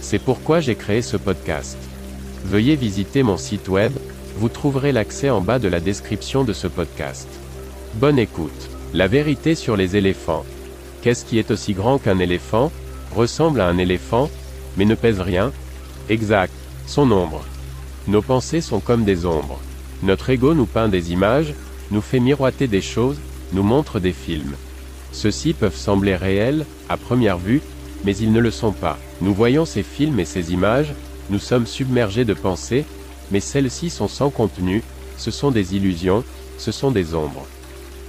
C'est pourquoi j'ai créé ce podcast. Veuillez visiter mon site web, vous trouverez l'accès en bas de la description de ce podcast. Bonne écoute. La vérité sur les éléphants. Qu'est-ce qui est aussi grand qu'un éléphant, ressemble à un éléphant, mais ne pèse rien? Exact, son ombre. Nos pensées sont comme des ombres. Notre ego nous peint des images, nous fait miroiter des choses, nous montre des films. Ceux-ci peuvent sembler réels, à première vue, mais ils ne le sont pas. Nous voyons ces films et ces images, nous sommes submergés de pensées, mais celles-ci sont sans contenu, ce sont des illusions, ce sont des ombres.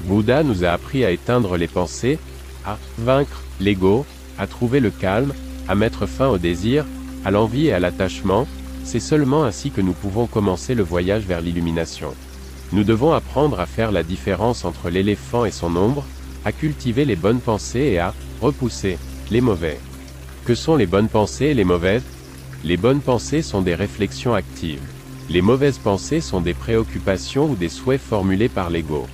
Bouddha nous a appris à éteindre les pensées, à vaincre l'ego, à trouver le calme, à mettre fin au désir, à l'envie et à l'attachement, c'est seulement ainsi que nous pouvons commencer le voyage vers l'illumination. Nous devons apprendre à faire la différence entre l'éléphant et son ombre, à cultiver les bonnes pensées et à repousser les mauvais. Que sont les bonnes pensées et les mauvaises? Les bonnes pensées sont des réflexions actives. Les mauvaises pensées sont des préoccupations ou des souhaits formulés par l'ego.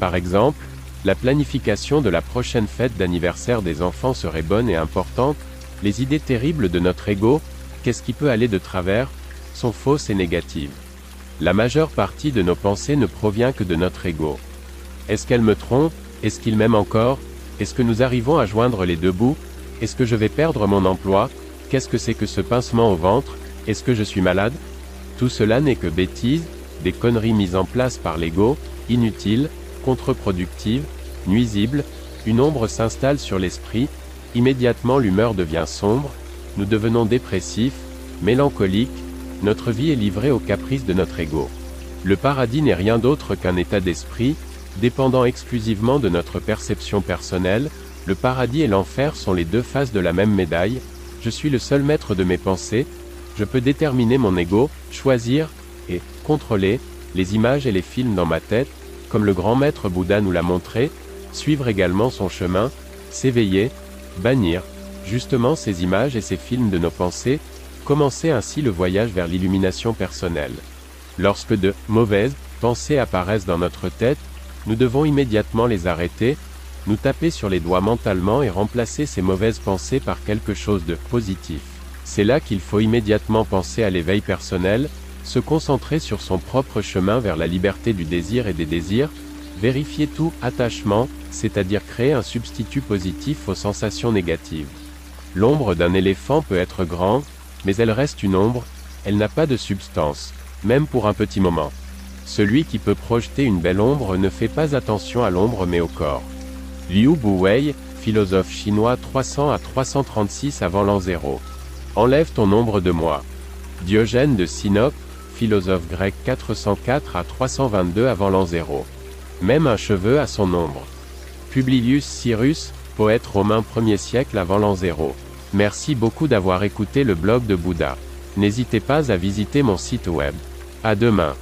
Par exemple, la planification de la prochaine fête d'anniversaire des enfants serait bonne et importante, les idées terribles de notre ego, qu'est-ce qui peut aller de travers, sont fausses et négatives. La majeure partie de nos pensées ne provient que de notre ego. Est-ce qu'elle me trompe est-ce qu'il m'aime encore? Est-ce que nous arrivons à joindre les deux bouts? Est-ce que je vais perdre mon emploi? Qu'est-ce que c'est que ce pincement au ventre? Est-ce que je suis malade? Tout cela n'est que bêtises, des conneries mises en place par l'ego, inutiles, contre-productives, nuisibles, une ombre s'installe sur l'esprit, immédiatement l'humeur devient sombre, nous devenons dépressifs, mélancoliques, notre vie est livrée aux caprices de notre ego. Le paradis n'est rien d'autre qu'un état d'esprit, Dépendant exclusivement de notre perception personnelle, le paradis et l'enfer sont les deux faces de la même médaille, je suis le seul maître de mes pensées, je peux déterminer mon ego, choisir, et contrôler, les images et les films dans ma tête, comme le grand maître Bouddha nous l'a montré, suivre également son chemin, s'éveiller, bannir, justement ces images et ces films de nos pensées, commencer ainsi le voyage vers l'illumination personnelle. Lorsque de mauvaises pensées apparaissent dans notre tête, nous devons immédiatement les arrêter, nous taper sur les doigts mentalement et remplacer ces mauvaises pensées par quelque chose de positif. C'est là qu'il faut immédiatement penser à l'éveil personnel, se concentrer sur son propre chemin vers la liberté du désir et des désirs, vérifier tout attachement, c'est-à-dire créer un substitut positif aux sensations négatives. L'ombre d'un éléphant peut être grande, mais elle reste une ombre, elle n'a pas de substance, même pour un petit moment. Celui qui peut projeter une belle ombre ne fait pas attention à l'ombre mais au corps. Liu Buwei, philosophe chinois 300 à 336 avant l'an 0. Enlève ton ombre de moi. Diogène de Sinope, philosophe grec 404 à 322 avant l'an 0. Même un cheveu a son ombre. Publilius Cyrus, poète romain 1er siècle avant l'an 0. Merci beaucoup d'avoir écouté le blog de Bouddha. N'hésitez pas à visiter mon site web. À demain.